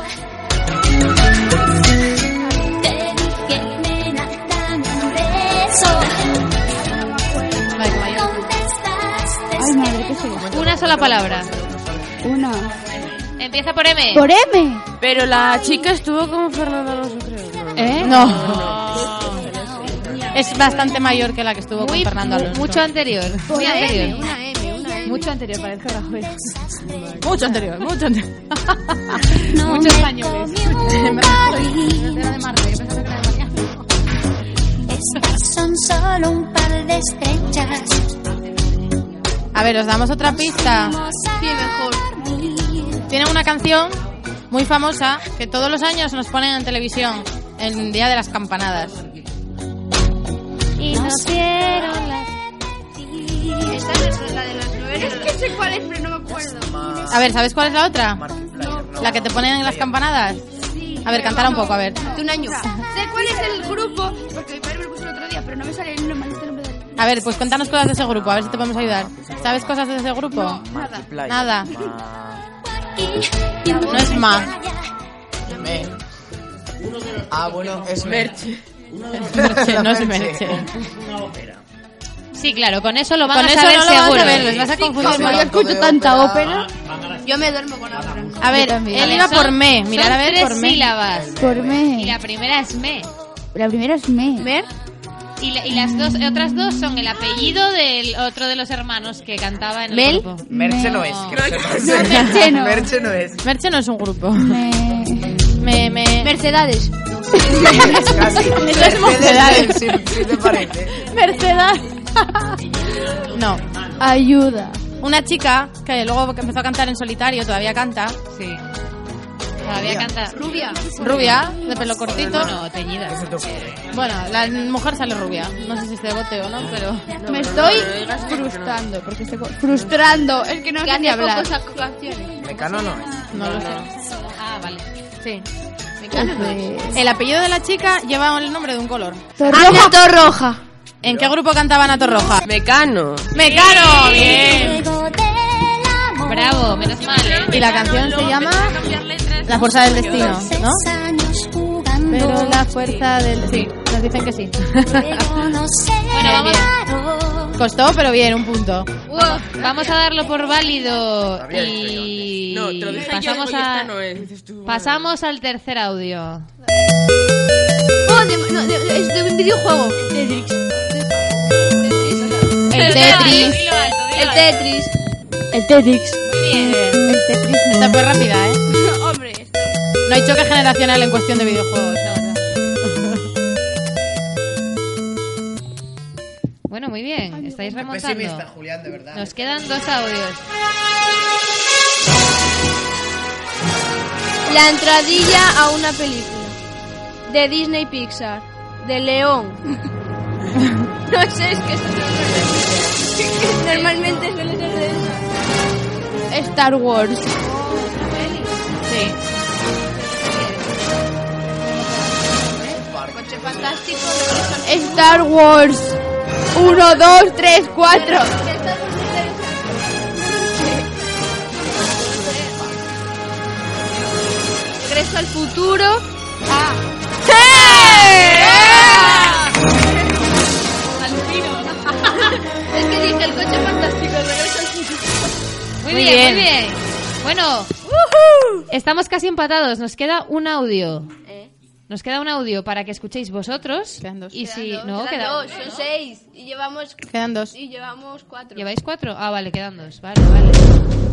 Sola palabra. Una. Empieza por M. Por M. Pero la chica estuvo con Fernando Alonso, creo. ¿Eh? No. Es bastante mayor que la que estuvo Muy, con Fernando Alonso. mucho anterior. Muy Una M, anterior. una M, una M. Mucho anterior, parece Rajoy. Mucho anterior, mucho anterior. Muchos españoles. Estas son solo un par de estrechas. A ver, os damos otra pista. Sí, mejor. Tiene una canción muy famosa que todos los años nos ponen en televisión en Día de las Campanadas. Y nos dieron las... Esta es la de las nueve. Es que sé cuál es, pero no me acuerdo. A ver, ¿sabes cuál es la otra? La que te ponen en las campanadas. A ver, cantara un poco, a ver. De un año. Sé cuál es el grupo, porque mi padre me lo puso el otro día, pero no me sale el nombre, el. A ver, pues cuéntanos cosas de ese grupo, a ver si te podemos ayudar. ¿Sabes cosas de ese grupo? Nada. Nada. No No es Ma. Me. Ah, bueno, es Merche. Merche, no es Merche. Sí, claro, con eso lo van Con a eso saber no lo vas a seguro. ver, les vas a confundir. Como yo escucho tanta ópera, yo me duermo con ópera. A ver, él iba por me, mirar a ver por me. sílabas. Por Y me. la primera es me. La primera es me. ¿Mer? Y, la- y las dos, otras dos son el apellido del otro de los hermanos que cantaba en el ¿Mel? grupo. Merche no es. que lo sepas. No, Merche no. Merche no es. Merche no es un grupo. Me. Me, me... Mercedes. Casi. Eso es Mercedes, Mercedes. Si, si te parece. Mercedes. no. Ayuda. Una chica que luego empezó a cantar en solitario, todavía canta. Sí. Todavía canta. Rubia. Rubia, de pelo cortito. Bueno, teñida. ¿Qué se te ocurre? Bueno, la mujer sale rubia. No sé si es de bote o no, pero... Me estoy frustrando. Porque estoy frustrando. Es que no sé ni hablar. Mecano no es. No lo sé. Ah, vale. Sí. Pues- El apellido de la chica lleva el nombre de un color. Torroja. Torroja. ¿En qué grupo cantaba Ana Torroja? Mecano. ¡Mecano! ¡Bien! Bravo, menos mal, ¿eh? Y la canción se llama La fuerza del destino, ¿no? Pero la fuerza del... Sí, nos dicen que sí. Bueno, vamos, Costó, pero bien, un punto. Uh, vamos a darlo por válido y No, te lo dije pasamos a no es. Pasamos al tercer audio. Oh, de- no, de- es de un videojuego. Tetris. El Tetris. El. Tetris. El Tetris. Muy bien. El Tetris. Esta fue rápida, ¿eh? No hay choque generacional en cuestión de videojuegos. Bueno, muy bien. Estáis Pesimista, remontando. Julián, de verdad. Nos quedan dos audios. La entradilla a una película. De Disney Pixar. De León. no sé, es que eso Normalmente suele ser de eso. Star Wars. Sí. Fantástico. Star Wars. Uno, dos, tres, cuatro. Regreso al futuro. Ah. es que dije el coche fantástico. Regreso al futuro. Muy, Muy bien, bien. muy bien. Bueno, estamos casi empatados. Nos queda un audio. ¿Eh? Nos queda un audio para que escuchéis vosotros. Quedan dos. Y si Quedan no, dos, queda quedan dos, son seis. Y llevamos, Quedan dos. y llevamos cuatro. ¿Lleváis cuatro? Ah, vale, quedan dos. Vale, vale.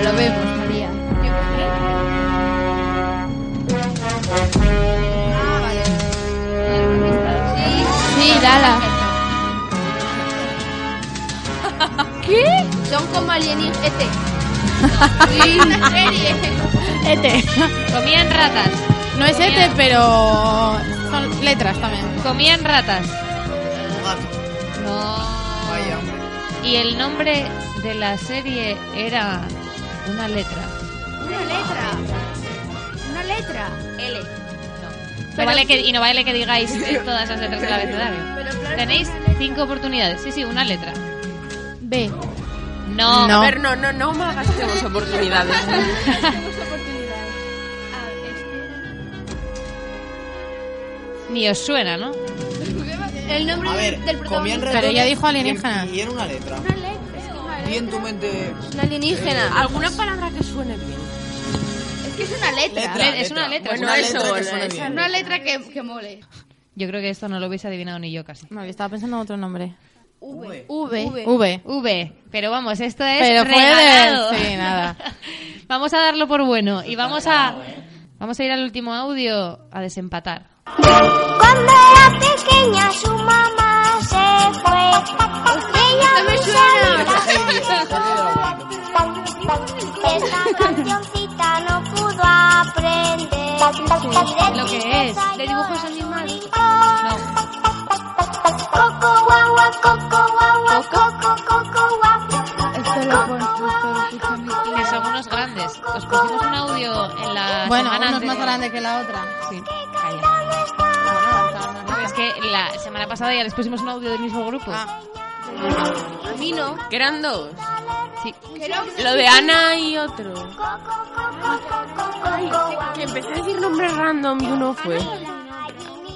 Ya, lo vemos, María. Ah, vale. Sí. Sí, Dala. ¿Qué? Son como alienígenas. ET. Sí, una serie. Ete. Comían ratas. No es Ete, pero son letras también. Comían ratas. No. Vaya, hombre. Y el nombre de la serie era una letra. Una letra. Una letra. L. No vale que, y no vale que digáis eh, todas las letras del abecedario. Pero claro, Tenéis cinco oportunidades. Sí, sí, una letra. B. No. No. A ver, no, no, no malgastemos oportunidades. Tenemos oportunidades. Ni os suena, ¿no? El nombre A ver, del comían protagonista. Pero ella ratones dijo alienígena. Y, y era una letra. Una letra. En tu mente. Es una alienígena. ¿Alguna palabra que suene bien? Es que es una letra. Letra, Es una letra. Bueno, Una eso, letra que suene bien. Una letra que, que mole. Yo creo que esto no lo hubiese adivinado ni yo casi. No, yo estaba pensando en otro nombre. V. V. V. V. Pero vamos, esto es Pero fue de- regalado. sí, nada. vamos a darlo por bueno y vamos a vamos a ir al último audio a desempatar. Cuando era pequeña su mamá se fue. Ella me suena. Esta cancioncita no pudo aprender. Lo que es. De dibujos animados. No. Coco guagua, coco guagua, coco, coco guagua. Esto lo tía. Que son unos grandes. Os pusimos un audio en la Bueno, uno es más grande que la otra. Sí, calla. No, es que la semana pasada ya les pusimos un audio del mismo grupo. Ah. A mí no. Que eran dos. Sí. Lo de Ana y otro. Ay, que empecé a decir nombres random y uno fue.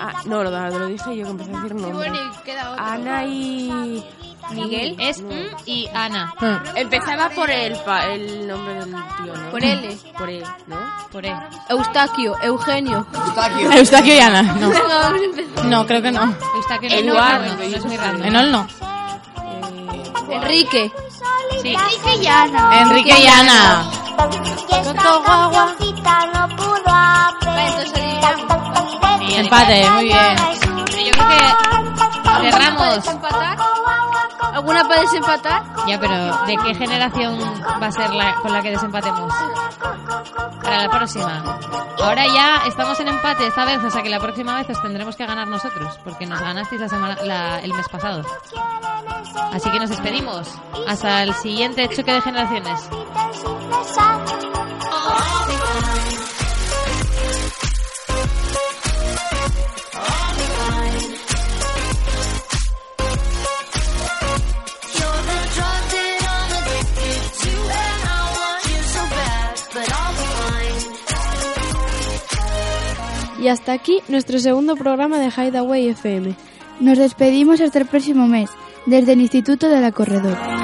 Ah, no, lo, lo dije yo que empecé a decir nombres. Ana y... Miguel es y Ana. Empezaba por el, pa- el nombre del tío, ¿no? Por L. Por E, ¿no? Por E. Eustaquio, Eugenio. Eustaquio. Eustaquio y Ana, no. No, creo que no. Eustaquio no, Eduardo, no, no, no es muy random. Enol no. Enrique. Sí. Enrique y Ana. Enrique y Ana. Empate, muy bien. Yo creo que cerramos. ¿Alguna para desempatar? Ya, pero ¿de qué generación va a ser la con la que desempatemos? Para la próxima. Ahora ya estamos en empate esta vez, o sea que la próxima vez os tendremos que ganar nosotros, porque nos ganasteis la semana, la- el mes pasado. Así que nos despedimos. Hasta el siguiente choque de generaciones. Y hasta aquí nuestro segundo programa de Hideaway FM. Nos despedimos hasta el próximo mes, desde el Instituto de la Corredor.